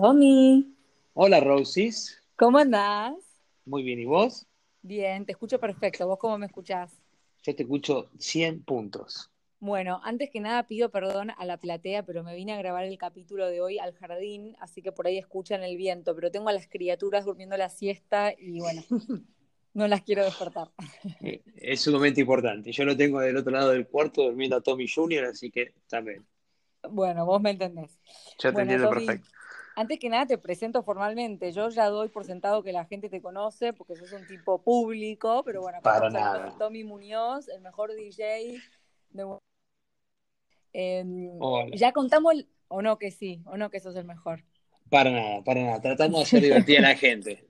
Tommy, Hola, Roses. ¿cómo andás? Muy bien, ¿y vos? Bien, te escucho perfecto. ¿Vos cómo me escuchás? Yo te escucho 100 puntos. Bueno, antes que nada pido perdón a la platea, pero me vine a grabar el capítulo de hoy al jardín, así que por ahí escuchan el viento, pero tengo a las criaturas durmiendo la siesta y bueno, no las quiero despertar. Eh, Es sumamente importante. Yo lo tengo del otro lado del cuarto durmiendo a Tommy Jr., así que también. Bueno, vos me entendés. Yo te Bueno, entiendo Tommy, perfecto. Antes que nada te presento formalmente. Yo ya doy por sentado que la gente te conoce porque sos un tipo público, pero bueno, Para nada. con Tommy Muñoz, el mejor DJ de... Hola. ya contamos, el- o no que sí, o no que sos el mejor. Para nada, para nada. Tratamos de hacer divertida a la gente.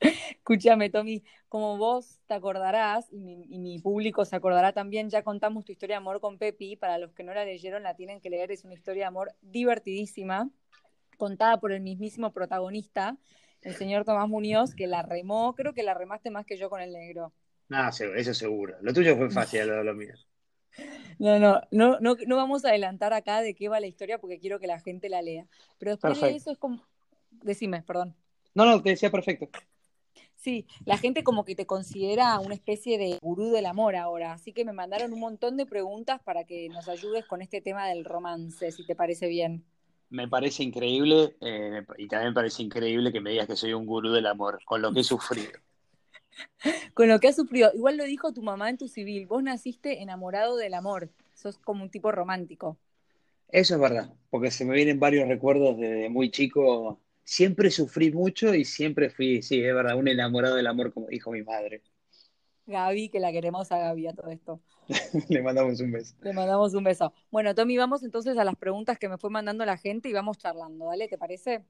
Escúchame, Tommy, como vos te acordarás, y mi, y mi público se acordará también, ya contamos tu historia de amor con Pepi. Para los que no la leyeron, la tienen que leer. Es una historia de amor divertidísima, contada por el mismísimo protagonista, el señor Tomás Muñoz, que la remó. Creo que la remaste más que yo con el negro. Nada, se- eso seguro. Lo tuyo fue fácil, lo, lo mío. No, no, no, no, no vamos a adelantar acá de qué va la historia porque quiero que la gente la lea. Pero después de eso es como. Decime, perdón. No, no, te decía perfecto. Sí, la gente como que te considera una especie de gurú del amor ahora, así que me mandaron un montón de preguntas para que nos ayudes con este tema del romance, si te parece bien. Me parece increíble eh, y también me parece increíble que me digas que soy un gurú del amor, con lo que he sufrido. Con lo que has sufrido, igual lo dijo tu mamá en tu civil, vos naciste enamorado del amor, sos como un tipo romántico. Eso es verdad, porque se me vienen varios recuerdos desde muy chico. Siempre sufrí mucho y siempre fui, sí, es verdad, un enamorado del amor, como dijo mi madre. Gaby, que la queremos a Gaby a todo esto. Le mandamos un beso. Le mandamos un beso. Bueno, Tommy, vamos entonces a las preguntas que me fue mandando la gente y vamos charlando, ¿dale? ¿Te parece?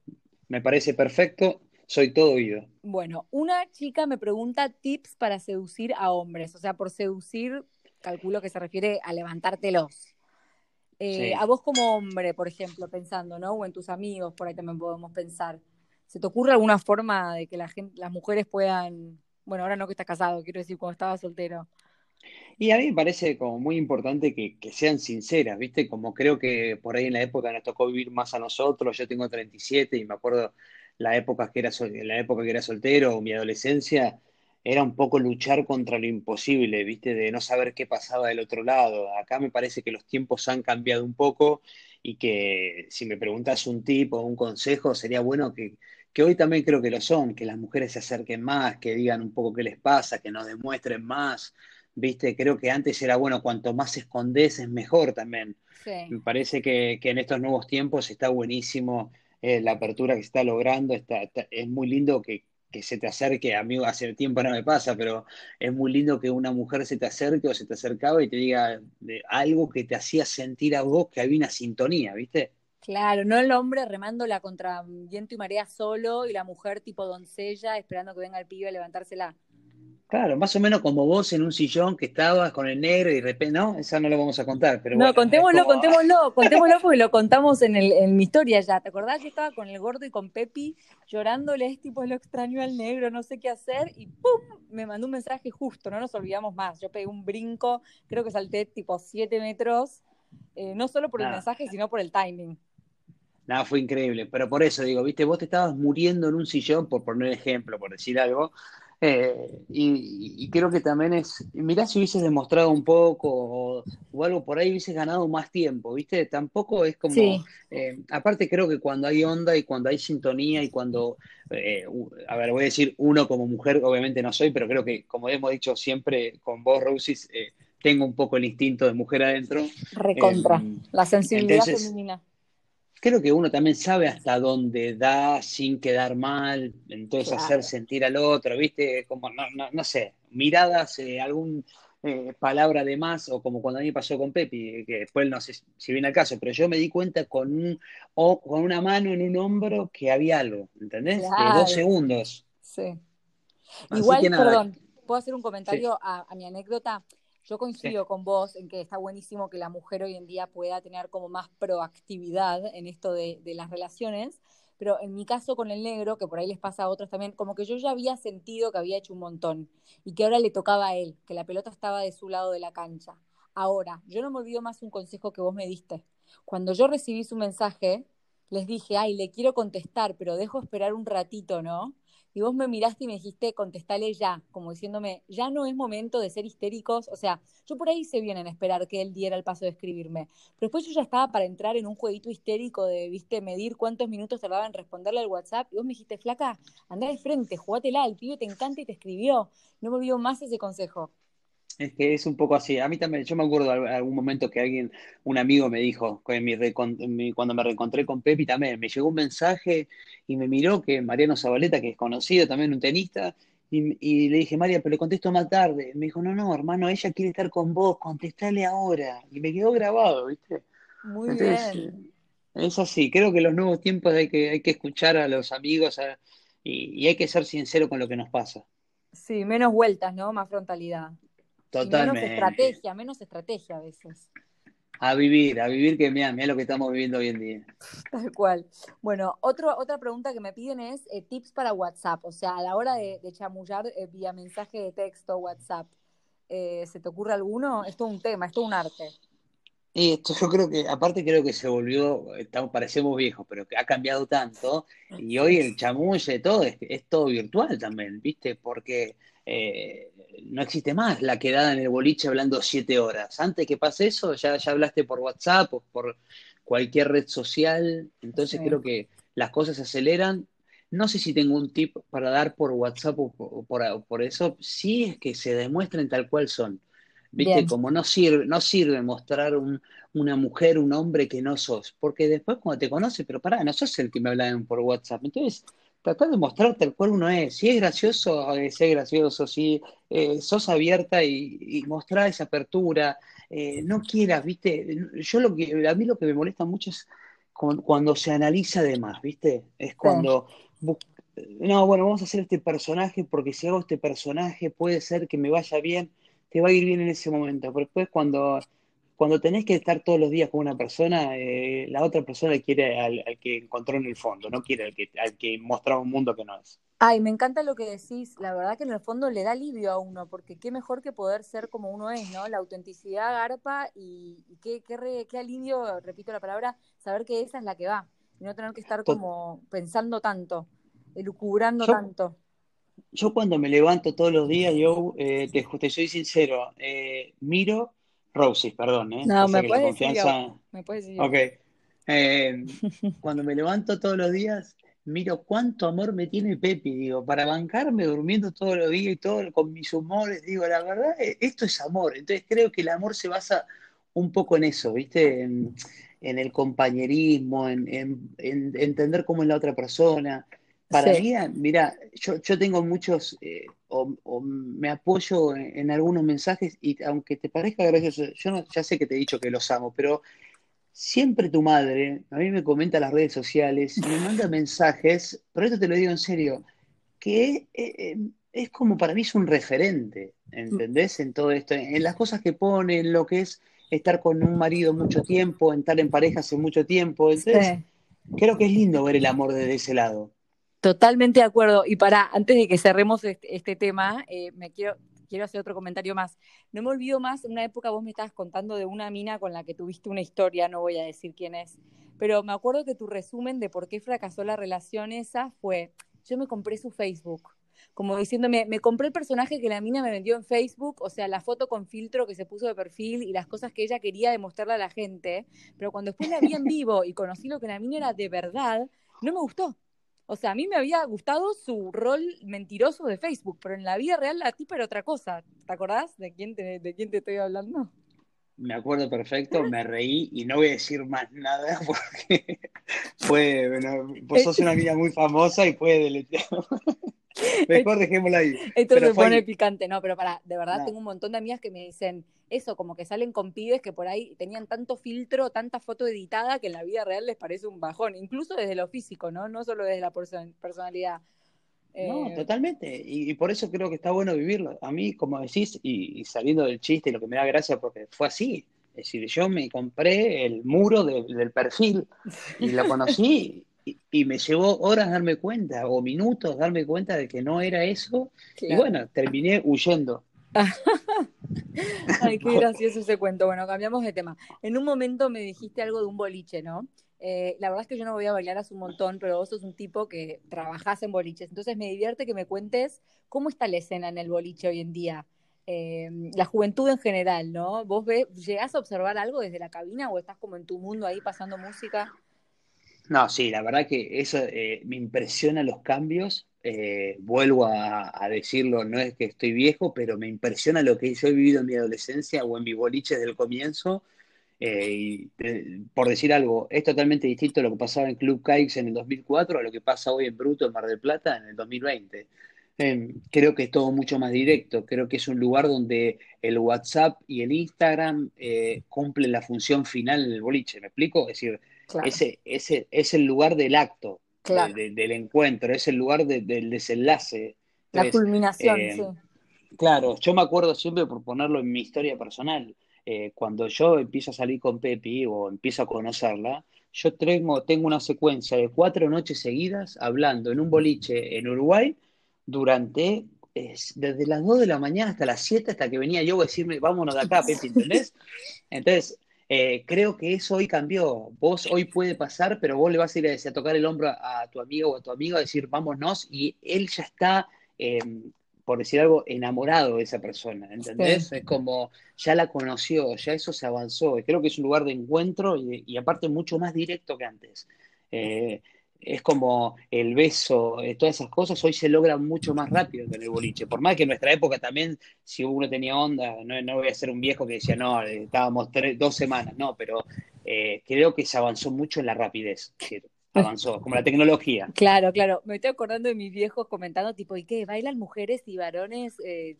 Me parece perfecto, soy todo oído. Bueno, una chica me pregunta tips para seducir a hombres. O sea, por seducir, calculo que se refiere a levantártelos. Eh, Sí. a vos como hombre, por ejemplo, pensando, ¿no? O en tus amigos, por ahí también podemos pensar. ¿Se te ocurre alguna forma de que la gente, las mujeres puedan, bueno, ahora no que estás casado, quiero decir, cuando estabas soltero? Y a mí me parece como muy importante que, sean sinceras, ¿viste? Como creo que por ahí en la época nos tocó vivir más a nosotros, yo tengo 37 y me acuerdo la época que era, la época que era soltero mi adolescencia, era un poco luchar contra lo imposible, ¿viste? De no saber qué pasaba del otro lado. Acá me parece que los tiempos han cambiado un poco y que si me preguntas un tip o un consejo, sería bueno que, que hoy también creo que lo son, que las mujeres se acerquen más, que digan un poco qué les pasa, que nos demuestren más. Viste, creo que antes era bueno, cuanto más escondes es mejor también. Sí. Me parece que, que en estos nuevos tiempos está buenísimo eh, la apertura que se está logrando. Está, está- es muy lindo que, que se te acerque, amigo, hace tiempo no me pasa, pero es muy lindo que una mujer se te acerque o se te acercaba y te diga de algo que te hacía sentir a vos que había una sintonía, ¿viste? Claro, no el hombre remándola contra viento y marea solo y la mujer tipo doncella esperando que venga el pibe a levantársela. Claro, más o menos como vos en un sillón que estabas con el negro y de repente, no, esa no lo vamos a contar, pero No, bueno, contémoslo, como- contémoslo, contémoslo porque lo contamos en, el, en mi historia ya. ¿Te acordás que estaba con el gordo y con Pepi llorándole, es tipo lo extraño al negro, no sé qué hacer? Y ¡pum! Me mandó un mensaje justo, no nos olvidamos más. Yo pegué un brinco, creo que salté tipo 7 metros, eh, no solo por el Nada. mensaje, sino por el timing. Nada, fue increíble. Pero por eso digo, viste, vos te estabas muriendo en un sillón, por poner ejemplo, por decir algo. eh, y, y creo que también es, mirá si hubieses demostrado un poco o, o algo por ahí, hubieses ganado más tiempo, ¿viste? Tampoco es como, Sí, eh, aparte creo que cuando hay onda y cuando hay sintonía y cuando, eh, a ver, voy a decir uno como mujer, obviamente no soy, pero creo que como hemos dicho siempre con vos, Rosis, tengo un poco el instinto de mujer adentro. recontra. La sensibilidad entonces, femenina. Creo que uno también sabe hasta dónde da sin quedar mal, entonces Claro. hacer sentir al otro, ¿viste? Como, no, no, no sé, miradas, eh, algún eh, palabra de más, o como cuando a mí pasó con Pepi, que después no sé si viene al caso, pero yo me di cuenta con, un, o, con una mano en un hombro que había algo, ¿entendés? De dos segundos. Sí. Así Igual, perdón, ¿puedo hacer un sí, comentario a, a mi anécdota? Yo sí, coincido con vos en que está buenísimo que la mujer hoy en día pueda tener como más proactividad en esto de, de las relaciones, pero en mi caso con el negro, que por ahí les pasa a otros también, como que yo ya había sentido que había hecho un montón y que ahora le tocaba a él, que la pelota estaba de su lado de la cancha. Ahora, yo no me olvido más un consejo que vos me diste. Cuando yo recibí su mensaje, les dije, ay, le quiero contestar, pero dejo esperar un ratito, ¿no? Y vos me miraste y me dijiste, contestale ya, como diciéndome, ya no es momento de ser histéricos. O sea, yo por ahí hice bien en esperar que él diera el paso de escribirme. Pero después yo ya estaba para entrar en un jueguito histérico de, viste, medir cuántos minutos tardaba en responderle al WhatsApp. Y vos me dijiste, flaca, anda de frente, jugátela, el pibe te encanta y te escribió. No me olvido más ese consejo. Es que es un poco así. A mí también, yo me acuerdo algún momento que alguien, un amigo me dijo, cuando me reencontré con Pepi también, me llegó un mensaje y me miró que Mariano Zabaleta, que es conocido también, un tenista, y, le dije, María, pero le contesto más tarde. Me dijo, no, no, hermano, ella quiere estar con vos, contestale ahora. Y me quedó grabado, ¿viste? Muy bien. Es así, creo que en los nuevos tiempos hay que, hay que escuchar a los amigos y, y hay que ser sincero con lo que nos pasa. Sí, menos vueltas, ¿no? Más frontalidad. Totalmente. menos estrategia, menos estrategia a veces. A vivir, a vivir que mira, mira lo que estamos viviendo hoy en día. Tal cual. Bueno, otro, otra pregunta que me piden es eh, tips para WhatsApp. O sea, a la hora de, chamullar eh, vía mensaje de texto, WhatsApp, eh, ¿se te ocurre alguno? Es todo un tema, es todo un arte. Y esto yo creo que, aparte creo que se volvió, estamos, parecemos viejos, pero que ha cambiado tanto, y hoy el chamulle, todo, es, es todo virtual también, ¿viste? Porque eh, no existe más la quedada en el boliche hablando siete horas. Antes que pase eso, ya, ya hablaste por WhatsApp o por cualquier red social. Entonces creo que las cosas se aceleran. No sé si tengo un tip para dar por WhatsApp o por, eso. Sí es que se demuestren tal cual son. ¿Viste? Como no sirve, no sirve mostrar una mujer, un hombre que no sos. Porque después cuando te conoce, pero pará, no sos el que me hablan por WhatsApp. Entonces, tratar de mostrarte el cual uno es. Si es gracioso, eh, sé gracioso. Si eh, sos abierta y, mostrar esa apertura, eh, no quieras, ¿viste? Yo lo que, a mí lo que me molesta mucho es cuando, se analiza de más, ¿viste? Es cuando, no, bueno, vamos a hacer este personaje porque si hago este personaje puede ser que me vaya bien, te va a ir bien en ese momento. Pero después cuando cuando tenés que estar todos los días con una persona, eh, la otra persona quiere al, que encontró en el fondo, no quiere al que, al que mostraba un mundo que no es. Ay, me encanta lo que decís. La verdad que en el fondo le da alivio a uno, porque qué mejor que poder ser como uno es, ¿no? La autenticidad garpa y, qué, qué, qué, alivio, repito la palabra, saber que esa es la que va. Y no tener que estar como pensando tanto, elucubrando tanto. Yo cuando me levanto todos los días, yo eh, te, te, soy sincero, eh, miro Rosie, perdón, ¿eh? No, me puedes, confianza... me puedes decir Ok. Eh, cuando me levanto todos los días, miro cuánto amor me tiene Pepi, digo, para bancarme durmiendo todos los días y todo con mis humores, digo, la verdad, eh, esto es amor. Entonces creo que el amor se basa un poco en eso, ¿viste? En, el compañerismo, en, entender cómo es la otra persona. Para mí, mira, yo, yo tengo muchos, eh, o, me apoyo en, algunos mensajes y aunque te parezca gracioso, yo ya sé que te he dicho que los amo, pero siempre tu madre a mí me comenta en las redes sociales, me manda mensajes, pero esto te lo digo en serio, que eh, eh, es, como para mí es un referente, ¿entendés? En todo esto, en las cosas que pone, en lo que es estar con un marido mucho tiempo, en estar en pareja hace mucho tiempo. Entonces, creo que es lindo ver el amor desde ese lado. Totalmente de acuerdo. Y para, antes de que cerremos este, este tema, eh, me quiero, quiero hacer otro comentario más. No me olvido más, en una época vos me estabas contando de una mina con la que tuviste una historia, no voy a decir quién es, pero me acuerdo que tu resumen de por qué fracasó la relación esa fue, yo me compré su Facebook. Como diciéndome, me compré el personaje que la mina me vendió en Facebook, o sea, la foto con filtro que se puso de perfil y las cosas que ella quería demostrarle a la gente. Pero cuando después la vi en vivo y conocí lo que la mina era de verdad, no me gustó. O sea, a mí me había gustado su rol mentiroso de Facebook, pero en la vida real la tipa era otra cosa. ¿Te acordás de quién te, de quién te estoy hablando? Me acuerdo perfecto, me reí y no voy a decir más nada porque fue, bueno, vos sos una amiga muy famosa y fue deleteado. Mejor dejémosla ahí. Esto se pone picante, no, pero para, de verdad tengo un montón de amigas que me dicen eso, como que salen con pibes que por ahí tenían tanto filtro, tanta foto editada que en la vida real les parece un bajón, incluso desde lo físico, ¿no? No solo desde la personalidad. No, eh, totalmente. Y, por eso creo que está bueno vivirlo. A mí, como decís, y, saliendo del chiste, lo que me da gracia porque fue así. Es decir, yo me compré el muro del perfil y lo conocí y, me llevó horas darme cuenta, o minutos darme cuenta de que no era eso. Y bueno, terminé huyendo. Ay, qué gracioso ese cuento. Bueno, cambiamos de tema. En un momento me dijiste algo de un boliche, ¿no? Eh, la verdad es que yo no voy a bailar hace un montón, pero vos sos un tipo que trabajás en boliches. Entonces me divierte que me cuentes cómo está la escena en el boliche hoy en día. Eh, la juventud en general, ¿no? ¿Vos ves, llegás a observar algo desde la cabina o estás como en tu mundo ahí pasando música? No, sí, la verdad que eso eh, me impresiona los cambios. vuelvo a, decirlo, no es que estoy viejo, pero me impresiona lo que yo he vivido en mi adolescencia o en mi boliche desde el comienzo eh, y, eh, por decir algo, es totalmente distinto lo que pasaba en Club Caix en el 2004 a lo que pasa hoy en Bruto en Mar del Plata en el 2020. Em, creo que es todo mucho más directo, creo que es un lugar donde el WhatsApp y el Instagram eh, cumplen la función final en el boliche, ¿me explico? Es decir, ese, ese, es el lugar del acto, del encuentro, es el lugar del desenlace. la culminación, sí. Claro, yo me acuerdo siempre por ponerlo en mi historia personal. Eh, cuando yo empiezo a salir con Pepi o empiezo a conocerla, yo tengo, tengo una secuencia de cuatro noches seguidas hablando en un boliche en Uruguay durante desde las 2 de la mañana hasta las 7, hasta que venía yo a decirme, vámonos de acá, Pepi, ¿entendés? Entonces, eh, creo que eso hoy cambió. Vos hoy puede pasar, pero vos le vas a ir a, tocar el hombro a, tu amigo o a tu amigo a decir, vámonos, y él ya está eh, por decir algo, enamorado de esa persona, ¿entendés? Es como, ya la conoció, ya eso se avanzó, y creo que es un lugar de encuentro y, aparte mucho más directo que antes. Eh, es como el beso, eh, todas esas cosas hoy se logran mucho más rápido que en el boliche. Por más que en nuestra época también, si uno tenía onda, no, no voy a ser un viejo que decía, no, eh, estábamos dos semanas, no, pero creo que se avanzó mucho en la rapidez avanzó, como la tecnología. Claro, claro. Me estoy acordando de mis viejos comentando, tipo, ¿y qué? ¿Bailan mujeres y varones eh,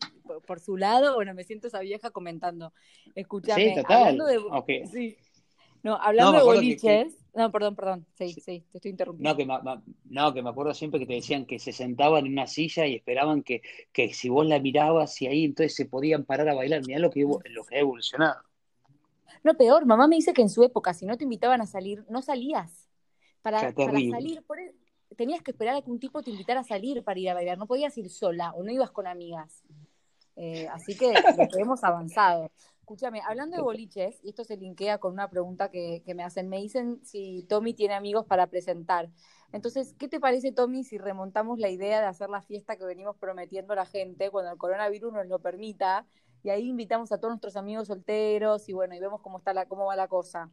por, su lado? Bueno, me siento esa vieja comentando. Escuchame, hablando de. Sí. No, hablando de boliches. No, perdón, perdón. Sí, sí, te estoy interrumpiendo. No que, me, no, que me acuerdo siempre que te decían que se sentaban en una silla y esperaban que, que si vos la mirabas y ahí entonces se podían parar a bailar. Mirá lo que, lo que ha evolucionado. No, peor, mamá me dice que en su época, si no te invitaban a salir, no salías. Para, salir, por e, tenías que esperar a que un tipo te invitara a salir para ir a bailar, no podías ir sola o no ibas con amigas. Eh, así que hemos avanzado. Escúchame, hablando de boliches, y esto se linkea con una pregunta que, me hacen, me dicen si Tommy tiene amigos para presentar. Entonces, ¿qué te parece, Tommy, si remontamos la idea de hacer la fiesta que venimos prometiendo a la gente cuando el coronavirus nos lo permita? Y ahí invitamos a todos nuestros amigos solteros y bueno, y vemos cómo, está la, cómo va la cosa.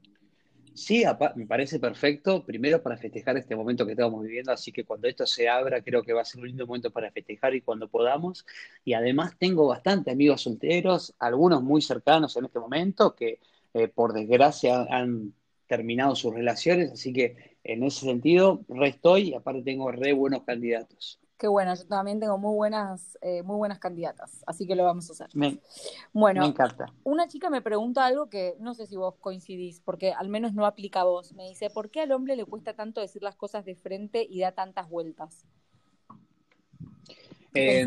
Sí, me parece perfecto. Primero para festejar este momento que estamos viviendo, así que cuando esto se abra creo que va a ser un lindo momento para festejar y cuando podamos. Y además tengo bastante amigos solteros, algunos muy cercanos en este momento, que eh, por desgracia han terminado sus relaciones, así que en ese sentido re estoy y aparte tengo re buenos candidatos. Qué bueno, yo también tengo muy buenas, eh, muy buenas candidatas, así que lo vamos a hacer. Me, bueno, me encanta. Una chica me pregunta algo que no sé si vos coincidís, porque al menos no aplica a vos. Me dice, ¿por qué al hombre le cuesta tanto decir las cosas de frente y da tantas vueltas? Eh,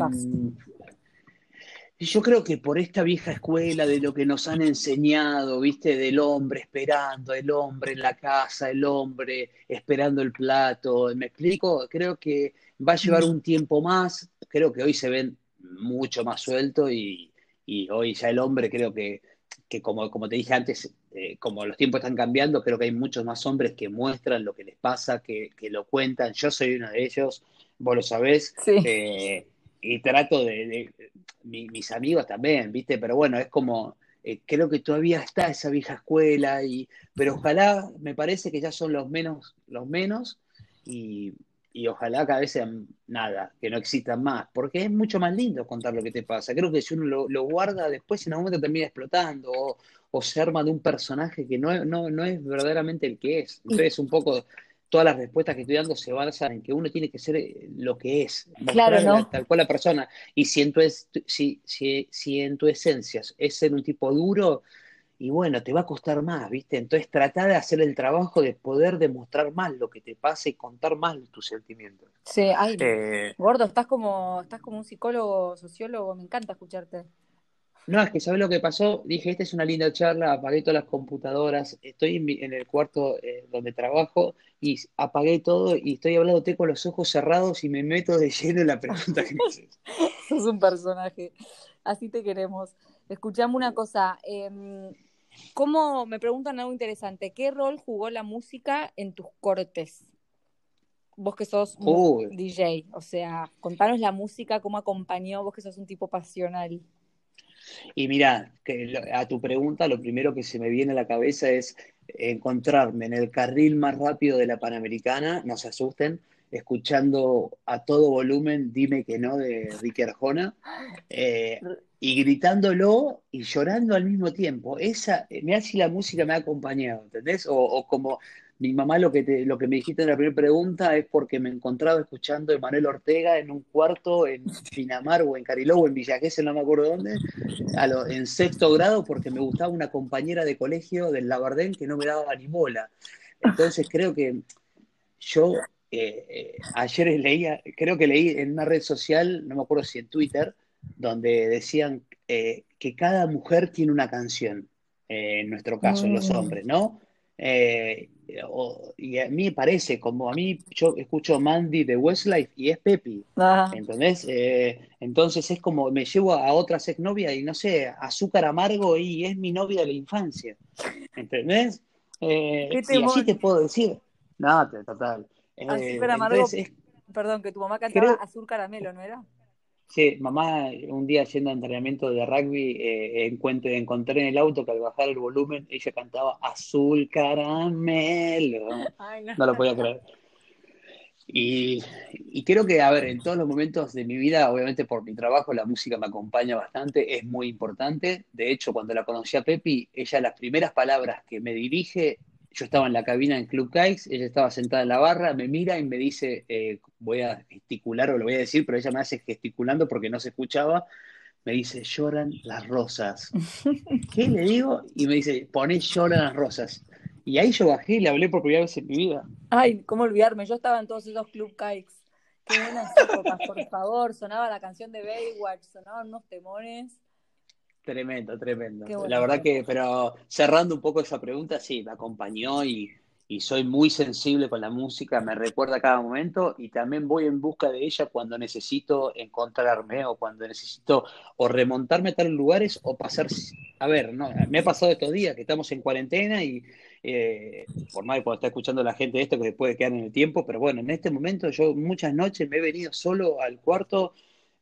yo creo que por esta vieja escuela de lo que nos han enseñado, viste, del hombre esperando, el hombre en la casa, el hombre esperando el plato, ¿me explico? Creo que va a llevar un tiempo más, creo que hoy se ven mucho más suelto y, hoy ya el hombre creo que, que como, como te dije antes, eh, como los tiempos están cambiando, creo que hay muchos más hombres que muestran lo que les pasa, que, lo cuentan. Yo soy uno de ellos, vos lo sabés. Eh, y trato de, mis amigos también, ¿viste? Pero bueno, es como, eh, creo que todavía está esa vieja escuela, y, pero ojalá, me parece que ya son los menos, los menos, y, ojalá cada vez sean nada, que no existan más, porque es mucho más lindo contar lo que te pasa. Creo que si uno lo, guarda después en algún momento termina explotando o, o, se arma de un personaje que no, no, no es verdaderamente el que es. Entonces un poco todas las respuestas que estoy dando se basan en que uno tiene que ser eh, lo que es, claro, tal cual la persona. Y si en tu, si, si, si en tu esencia es ser un tipo duro, y bueno, te va a costar más, ¿viste? Entonces trata de hacer el trabajo de poder demostrar más lo que te pasa y contar más tus sentimientos. Sí, ay, eh, gordo, estás como, estás como un psicólogo, sociólogo, me encanta escucharte. No, es que ¿sabes lo que pasó? Dije, esta es una linda charla, apagué todas las computadoras, estoy en, el cuarto eh, donde trabajo y apagué todo y estoy hablándote con los ojos cerrados y me meto de lleno en la pregunta que me haces. Sos un personaje, así te queremos. Escuchame una cosa, em, ¿Cómo, me preguntan algo interesante, qué rol jugó la música en tus cortes? Vos que sos DJ, o sea, contanos la música, cómo acompañó, vos que sos un tipo pasional. Y mira, a tu pregunta, lo primero que se me viene a la cabeza es encontrarme en el carril más rápido de la Panamericana, no se asusten, escuchando a todo volumen Dime que no de Ricky Arjona eh, y gritándolo y llorando al mismo tiempo. Esa, me si la música me ha acompañado, ¿entendés? O, como mi mamá lo que, te, lo que me dijiste en la primera pregunta es porque me encontraba escuchando a Emanuel Ortega en un cuarto en Pinamar o en Cariló o en Villa no me acuerdo dónde, en sexto grado porque me gustaba una compañera de colegio del Labardén que no me daba ni bola. Entonces creo que yo eh, ayer leía, creo que leí en una red social, no me acuerdo si en Twitter, donde decían eh, que cada mujer tiene una canción, eh, en nuestro caso, los mm. hombres, ¿no? Y a mí parece, como a mí, yo escucho Mandy de Westlife y es Pepi, ¿entendés? entonces es como, me llevo a otra exnovia y no sé, azúcar amargo y es mi novia de la infancia, ¿entendés? y así te puedo decir, no, total. Eh, amargo, perdón, que tu mamá cantaba Azul Caramelo, ¿no era? Sí, mamá un día yendo a entrenamiento de rugby eh, encontré, encontré en el auto que al bajar el volumen ella cantaba Azul Caramelo. no. lo podía creer. Y, y, creo que, a ver, en todos los momentos de mi vida, obviamente por mi trabajo, la música me acompaña bastante, es muy importante. De hecho, cuando la conocí a Pepi, ella las primeras palabras que me dirige yo estaba en la cabina en Club Kikes, ella estaba sentada en la barra, me mira y me dice, eh, voy a gesticular o lo voy a decir, pero ella me hace gesticulando porque no se escuchaba, me dice, lloran las rosas. ¿Qué le digo? Y me dice, poné lloran las rosas. Y ahí yo bajé y le hablé por primera vez en mi vida. Ay, ¿cómo olvidarme? Yo estaba en todos esos Club Kikes. Qué buenas épocas, por favor. Sonaba la canción de Baywatch, sonaban unos temores. Tremendo, tremendo. La verdad que, pero cerrando un poco esa pregunta, sí, me acompañó y, soy muy sensible con la música, me recuerda cada momento y también voy en busca de ella cuando necesito encontrarme o cuando necesito o remontarme a tales lugares o pasar, a ver, no, me ha pasado estos días que estamos en cuarentena y eh, por más que cuando está escuchando la gente esto que puede quedar en el tiempo, pero bueno, en este momento yo muchas noches me he venido solo al cuarto.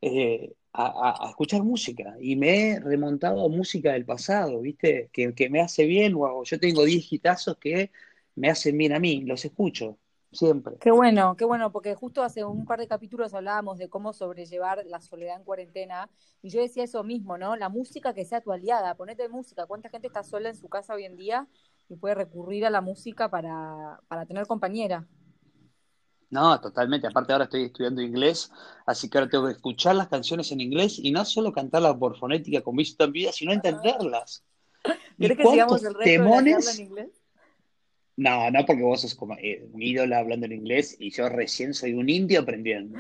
Eh, a, escuchar música y me he remontado a música del pasado, ¿viste? Que, me hace bien, o yo tengo 10 gitazos que me hacen bien a mí, los escucho siempre. Qué bueno, qué bueno, porque justo hace un par de capítulos hablábamos de cómo sobrellevar la soledad en cuarentena y yo decía eso mismo, ¿no? La música que sea tu aliada, ponete música, ¿cuánta gente está sola en su casa hoy en día y puede recurrir a la música para, para tener compañera? No, totalmente. Aparte ahora estoy estudiando inglés, así que ahora tengo que escuchar las canciones en inglés y no solo cantarlas por fonética con visto en vida, sino entenderlas. ¿Quieres que sigamos el resto temones... en inglés? No, no, porque vos sos como eh, un ídolo hablando en inglés y yo recién soy un indio aprendiendo.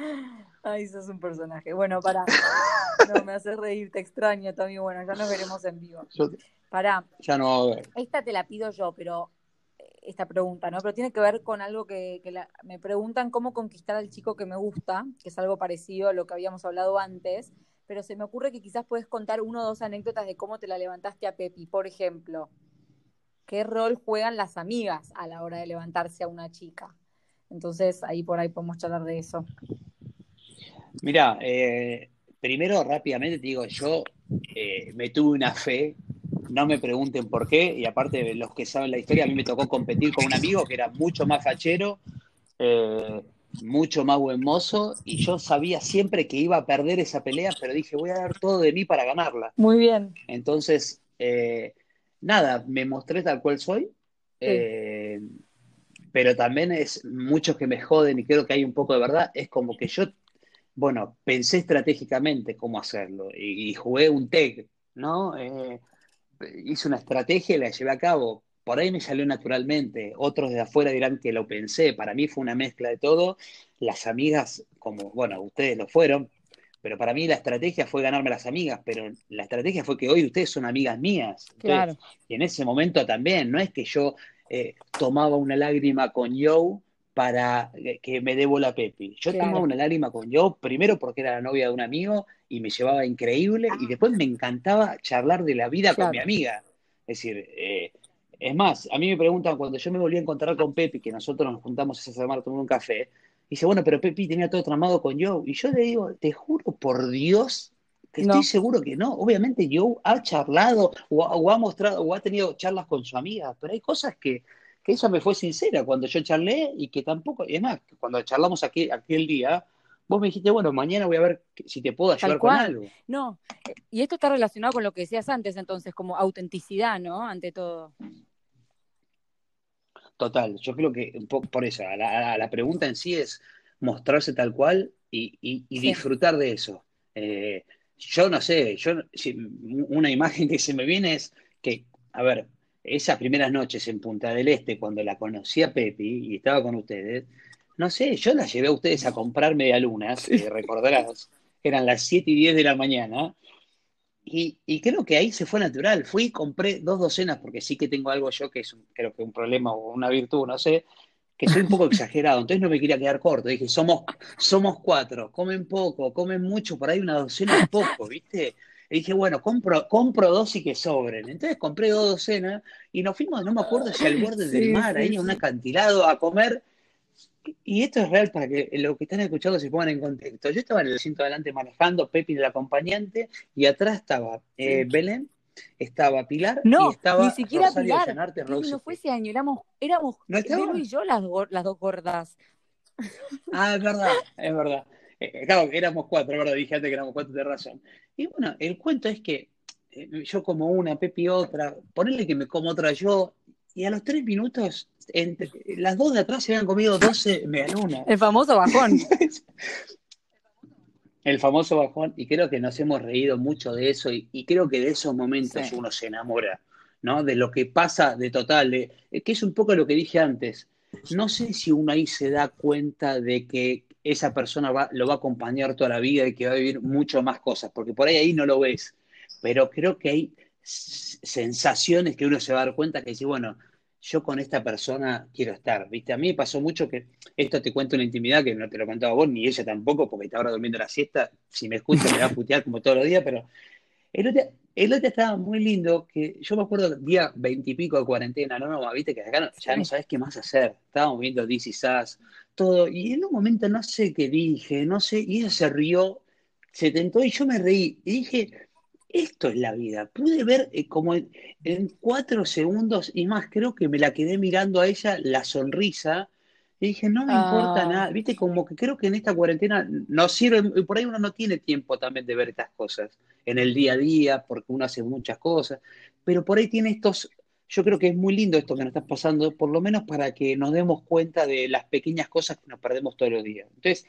Ay, sos un personaje. Bueno, para. No, me haces reír, te extraño también. Bueno, ya nos veremos en vivo. Para. Ya no va a ver. Esta te la pido yo, pero esta pregunta, ¿no? Pero tiene que ver con algo que, me preguntan cómo conquistar al chico que me gusta, que es algo parecido a lo que habíamos hablado antes, pero se me ocurre que quizás puedes contar uno o dos anécdotas de cómo te la levantaste a Pepi. Por ejemplo, ¿qué rol juegan las amigas a la hora de levantarse a una chica? Entonces, ahí por ahí podemos charlar de eso. Mira, eh, primero rápidamente te digo, yo eh, me tuve una fe no me pregunten por qué, y aparte de los que saben la historia, a mí me tocó competir con un amigo que era mucho más fachero, eh, mucho más buen mozo, y yo sabía siempre que iba a perder esa pelea, pero dije, voy a dar todo de mí para ganarla. Muy bien. Entonces, eh, nada, me mostré tal cual soy, eh, pero también es muchos que me joden y creo que hay un poco de verdad, es como que yo, bueno, pensé estratégicamente cómo hacerlo y, y jugué un tag, ¿no? Hice una estrategia y la llevé a cabo. Por ahí me salió naturalmente. Otros de afuera dirán que lo pensé. Para mí fue una mezcla de todo. Las amigas, como, bueno, ustedes lo fueron, pero para mí la estrategia fue ganarme a las amigas, pero la estrategia fue que hoy ustedes son amigas mías. claro. Y en ese momento también, no es que yo eh, tomaba una lágrima con Joe para que me debo la Pepi. Yo tomaba una lágrima con Joe, primero porque era la novia de un amigo y me llevaba increíble, y después me encantaba charlar de la vida con mi amiga. Es decir, eh, es más, a mí me preguntan cuando yo me volví a encontrar con Pepi, que nosotros nos juntamos a tomar un café, dice, bueno, pero Pepi tenía todo tramado con Joe. Y yo le digo, te juro por Dios que estoy seguro que no. Obviamente Joe ha charlado o, ha mostrado o ha tenido charlas con su amiga, pero hay cosas que, que ella me fue sincera cuando yo charlé y que tampoco, y es más, cuando charlamos aquí, aquel día, vos me dijiste, bueno, mañana voy a ver si te puedo ayudar con algo. No, y esto está relacionado con lo que decías antes, entonces, como autenticidad, ¿no? Ante todo. Total, yo creo que un poco por eso, la, la pregunta en sí es mostrarse tal cual y, disfrutar de eso. Eh, yo no sé, yo una imagen que se me viene es que, a ver, esas primeras noches en Punta del Este, cuando la conocí a Pepi y estaba con ustedes, no sé, yo la llevé a ustedes a comprar medialunas, lunas, recordarás, eran las 7 y 10 de la mañana, y, creo que ahí se fue natural. Fui y compré dos docenas, porque sí que tengo algo yo que es creo que un problema o una virtud, no sé, que soy un poco exagerado, entonces no me quería quedar corto. Dije, somos, somos cuatro, comen poco, comen mucho, por ahí una docena es poco, ¿viste? Y dije, bueno, compro, compro dos y que sobren. Entonces compré dos docenas y nos fuimos, no me acuerdo si al borde del mar, ahí en un acantilado, a comer. Y esto es real para que lo que están escuchando se pongan en contexto. Yo estaba en el asiento adelante manejando, Pepi el acompañante, y atrás estaba eh, Belén, estaba Pilar no, y estaba ni siquiera Pilar. no fue ese año, éramos, éramos ¿No y yo las, las dos gordas. Ah, es verdad, es verdad. Eh, eh, claro, éramos cuatro, verdad, dije antes que éramos cuatro de razón. Y bueno, el cuento es que eh, yo como una, Pepi otra, ponerle que me como otra yo, y a los tres minutos, entre, las dos de atrás se habían comido doce medialunas. El famoso bajón. el famoso bajón, y creo que nos hemos reído mucho de eso, y, creo que de esos momentos uno se enamora, ¿no? De lo que pasa de total, de, que es un poco lo que dije antes. No sé si uno ahí se da cuenta de que esa persona va, lo va a acompañar toda la vida y que va a vivir mucho más cosas, porque por ahí ahí no lo ves, pero creo que hay sensaciones que uno se va a dar cuenta que dice, bueno, yo con esta persona quiero estar, ¿viste? A mí me pasó mucho que, esto te cuento una intimidad que no te lo contaba vos, ni ella tampoco, porque está ahora durmiendo la siesta, si me escucha me va a putear como todos los días, pero el otro, el otro estaba muy lindo, que yo me acuerdo día veintipico de cuarentena, no, no, viste que acá ya no sabes qué más hacer, estábamos viendo DC Sass, todo, y en un momento no sé qué dije, no sé, y ella se rió, se tentó y yo me reí, y dije, esto es la vida. Pude ver eh, como en, cuatro segundos y más, creo que me la quedé mirando a ella la sonrisa y dije, no me importa ah. nada. Viste, como que creo que en esta cuarentena no sirve, por ahí uno no tiene tiempo también de ver estas cosas en el día a día, porque uno hace muchas cosas, pero por ahí tiene estos, yo creo que es muy lindo esto que nos está pasando, por lo menos para que nos demos cuenta de las pequeñas cosas que nos perdemos todos los días. Entonces,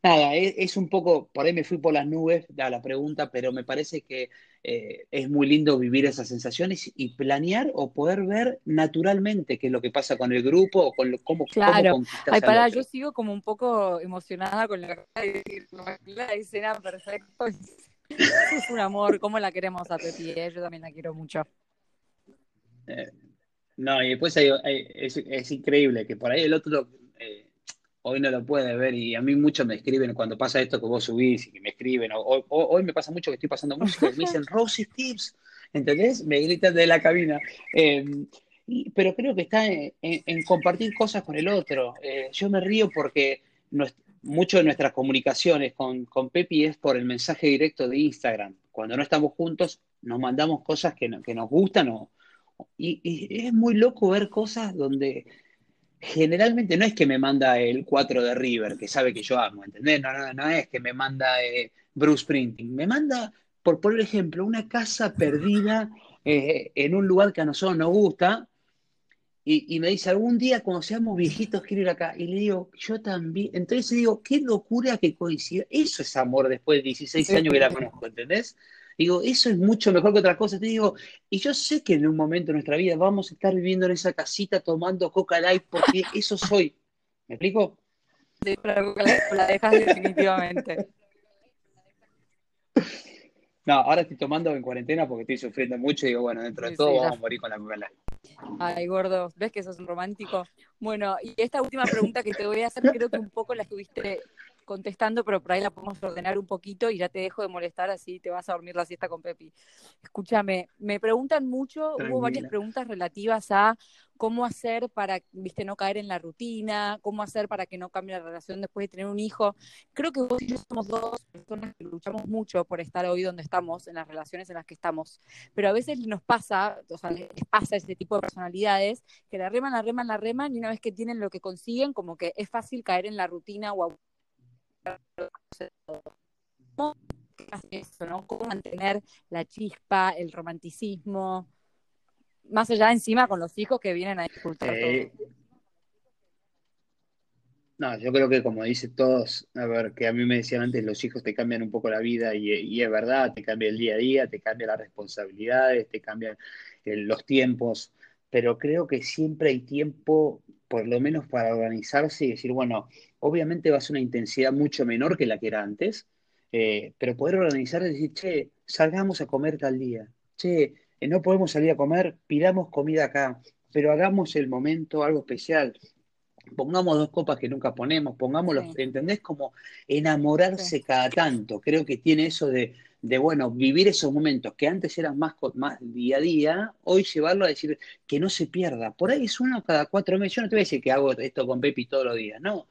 Nada, es, un poco, por ahí me fui por las nubes a la pregunta, pero me parece que eh, es muy lindo vivir esas sensaciones y planear o poder ver naturalmente qué es lo que pasa con el grupo o con cómo, claro. Ay, para, yo sigo como un poco emocionada con la, la escena perfecta. Es un amor, ¿cómo la queremos a Pepi? Eh? Yo también la quiero mucho. Eh, no, y después es, increíble que por ahí el otro hoy no lo puede ver y a mí mucho me escriben cuando pasa esto que vos subís y que me escriben, o, hoy me pasa mucho que estoy pasando música y me dicen Rosy Tips, ¿entendés? Me gritan de la cabina. Em, pero creo que está en, compartir cosas con el otro. Eh, yo me río porque mucho de nuestras comunicaciones con, con, Pepi es por el mensaje directo de Instagram. Cuando no estamos juntos, nos mandamos cosas que, que nos gustan o, y, y, es muy loco ver cosas donde generalmente no es que me manda el 4 de River, que sabe que yo amo, ¿entendés? No, no, no es que me manda eh, Bruce Printing, me manda, por por ejemplo, una casa perdida eh, en un lugar que a nosotros nos gusta, y, me dice, algún día cuando seamos viejitos quiero ir acá, y le digo, yo también, entonces digo, qué locura que coincida, eso es amor después de 16 años que la conozco, ¿entendés? Digo, eso es mucho mejor que otra cosa. Te digo, y yo sé que en un momento de nuestra vida vamos a estar viviendo en esa casita tomando Coca Light porque eso soy. ¿Me explico? Sí, pero la dejas definitivamente. No, ahora estoy tomando en cuarentena porque estoy sufriendo mucho y digo, bueno, dentro de todo vamos a morir con la Coca Light. Ay, gordo, ¿ves que sos un romántico? Bueno, y esta última pregunta que te voy a hacer, creo que un poco la estuviste contestando, pero por ahí la podemos ordenar un poquito y ya te dejo de molestar, así te vas a dormir la siesta con Pepi. Escúchame, me preguntan mucho, hubo varias preguntas relativas a cómo hacer para, viste, no caer en la rutina, cómo hacer para que no cambie la relación después de tener un hijo. Creo que vos y yo somos dos personas que luchamos mucho por estar hoy donde estamos, en las relaciones en las que estamos, pero a veces nos pasa, o sea, les pasa ese tipo de personalidades que la reman, la reman, la reman y una vez que tienen lo que consiguen, como que es fácil caer en la rutina o ¿Cómo eso, no? ¿Cómo mantener la chispa, el romanticismo? más allá encima con los hijos que vienen a disfrutar eh, No, yo creo que como dicen todos, a ver, que a mí me decían antes, los hijos te cambian un poco la vida y, es verdad, te cambia el día a día, te cambia las responsabilidades, te cambian eh, los tiempos, pero creo que siempre hay tiempo, por lo menos para organizarse y decir, bueno, obviamente va a ser una intensidad mucho menor que la que era antes, eh, pero poder organizar y decir, che, salgamos a comer tal día, che, eh, no podemos salir a comer, pidamos comida acá, pero hagamos el momento algo especial. Pongamos dos copas que nunca ponemos, pongámoslo, ¿entendés? Como enamorarse cada tanto. Creo que tiene eso de, de, bueno, vivir esos momentos que antes eran más, más día a día, hoy llevarlo a decir que no se pierda. Por ahí es uno cada cuatro meses. Yo no te voy a decir que hago esto con Pepi todos los días, no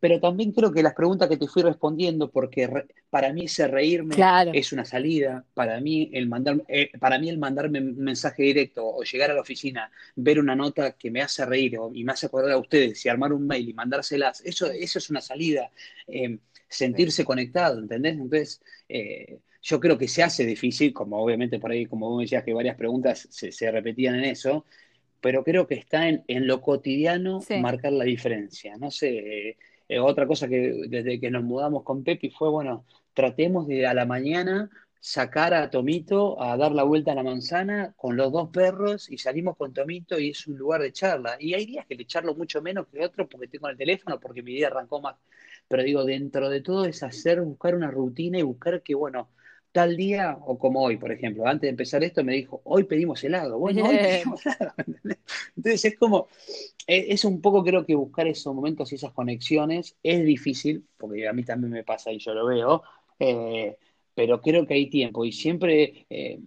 pero también creo que las preguntas que te fui respondiendo, porque para mí ese reírme es una salida, para mí el mandar, eh, para mí el mandarme un mensaje directo o llegar a la oficina, ver una nota que me hace reír y me hace acordar a ustedes y armar un mail y mandárselas, eso, eso es una salida, eh, sentirse conectado, ¿entendés? Entonces, eh, yo creo que se hace difícil, como obviamente por ahí, como vos decías que varias preguntas se, se repetían en eso, pero creo que está en, en lo cotidiano marcar la diferencia. No sé, eh, otra cosa que desde que nos mudamos con Pepi fue, bueno, tratemos de a la mañana sacar a Tomito a dar la vuelta a la manzana con los dos perros y salimos con Tomito y es un lugar de charla. Y hay días que le charlo mucho menos que otros porque tengo el teléfono, porque mi día arrancó más. Pero digo, dentro de todo es hacer, buscar una rutina y buscar que, bueno, tal día, o como hoy, por ejemplo, antes de empezar esto me dijo, hoy pedimos helado, bueno, hoy pedimos helado. Entonces es como, e, es un poco creo que buscar esos momentos y esas conexiones es difícil, porque a mí también me pasa y yo lo veo, eh, pero creo que hay tiempo y siempre eh,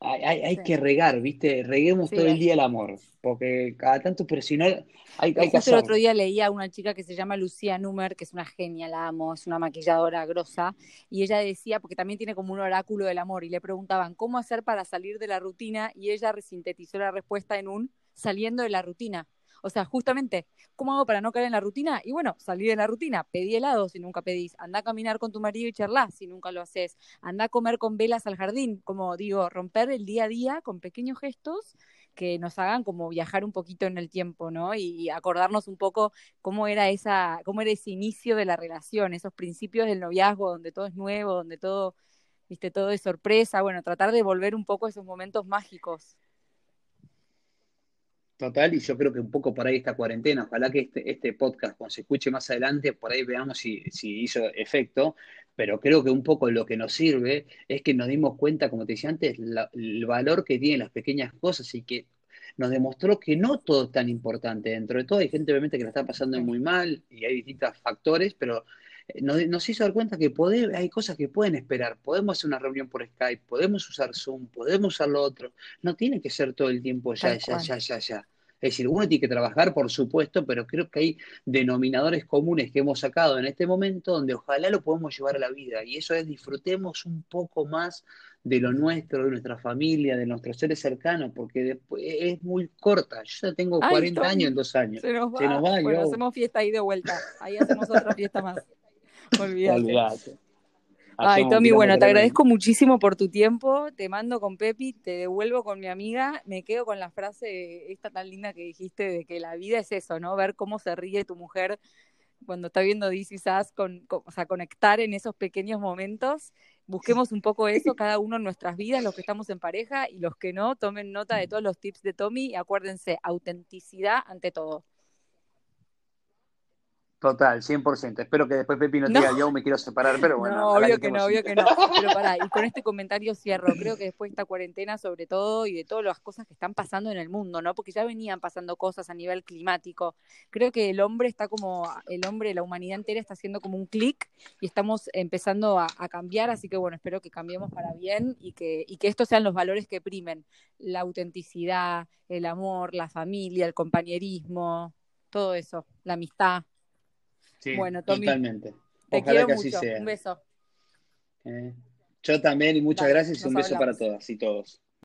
hay, hay, que regar, ¿viste? Reguemos todo el día el amor, porque cada tanto, pero si no, hay, hay que hacerlo. el otro día leía a una chica que se llama Lucía Numer, que es una genia, la amo, es una maquilladora grosa, y ella decía, porque también tiene como un oráculo del amor, y le preguntaban, ¿cómo hacer para salir de la rutina? Y ella resintetizó la respuesta en un, saliendo de la rutina. O sea, justamente, ¿cómo hago para no caer en la rutina? Y bueno, salir de la rutina, pedí helado si nunca pedís, anda a caminar con tu marido y charlar si nunca lo haces, anda a comer con velas al jardín, como digo, romper el día a día con pequeños gestos que nos hagan como viajar un poquito en el tiempo, ¿no? Y, acordarnos un poco cómo era esa, cómo era ese inicio de la relación, esos principios del noviazgo, donde todo es nuevo, donde todo, viste, todo es sorpresa, bueno, tratar de volver un poco a esos momentos mágicos. Total, y yo creo que un poco por ahí esta cuarentena, ojalá que este, este podcast, cuando se escuche más adelante, por ahí veamos si, hizo efecto, pero creo que un poco lo que nos sirve es que nos dimos cuenta, como te decía antes, el valor que tienen las pequeññas cosas y que nos demostró que no todo es tan importante. Dentro de todo hay gente obviamente que la está pasando muy mal y hay distintos factores, pero nos, hizo dar cuenta que hay cosas que pueden esperar. Podemos hacer una reunión por Skype, podemos usar Zoom, podemos usar lo otro. No tiene que ser todo el tiempo ya, ya, ya, ya, ya. Es decir, uno tiene que trabajar, por supuesto, pero creo que hay denominadores comunes que hemos sacado en este momento donde ojalá lo podemos llevar a la vida. Y eso es disfrutemos un poco más de lo nuestro, de nuestra familia, de nuestros seres cercanos, porque después es muy corta. Yo ya tengo 40 años en dos años. Se nos va. bueno, hacemos fiesta ahí de vuelta. Ahí hacemos otra fiesta más. Olvídate. Ay, Tommy, bueno, te agradezco muchísimo por tu tiempo. Te mando con Pepi, te devuelvo con mi amiga. Me quedo con la frase esta tan linda que dijiste de que la vida es eso, ¿no? Ver cómo se ríe tu mujer cuando está viendo This Is con, o sea, conectar en esos pequeños momentos. Busquemos un poco eso cada uno en nuestras vidas, los que estamos en pareja y los que no, tomen nota de todos los tips de Tommy y acuérdense, autenticidad ante todo. Total, 100%. Espero que después Pepi no, diga yo me quiero separar, pero bueno. No, obvio que, no, obvio que no. Pero pará, y con este comentario cierro. Creo que después de esta cuarentena, sobre todo, y de todas las cosas que están pasando en el mundo, ¿no? Porque ya venían pasando cosas a nivel climático. Creo que el hombre está como, el hombre, la humanidad entera está haciendo como un clic y estamos empezando a, cambiar. Así que bueno, espero que cambiemos para bien y que, y que estos sean los valores que primen. La autenticidad, el amor, la familia, el compañerismo, todo eso, la amistad. Sí, bueno, totalmente. Te quiero que así sea. Un beso. Eh, yo también y muchas gracias y un beso para todas y todos.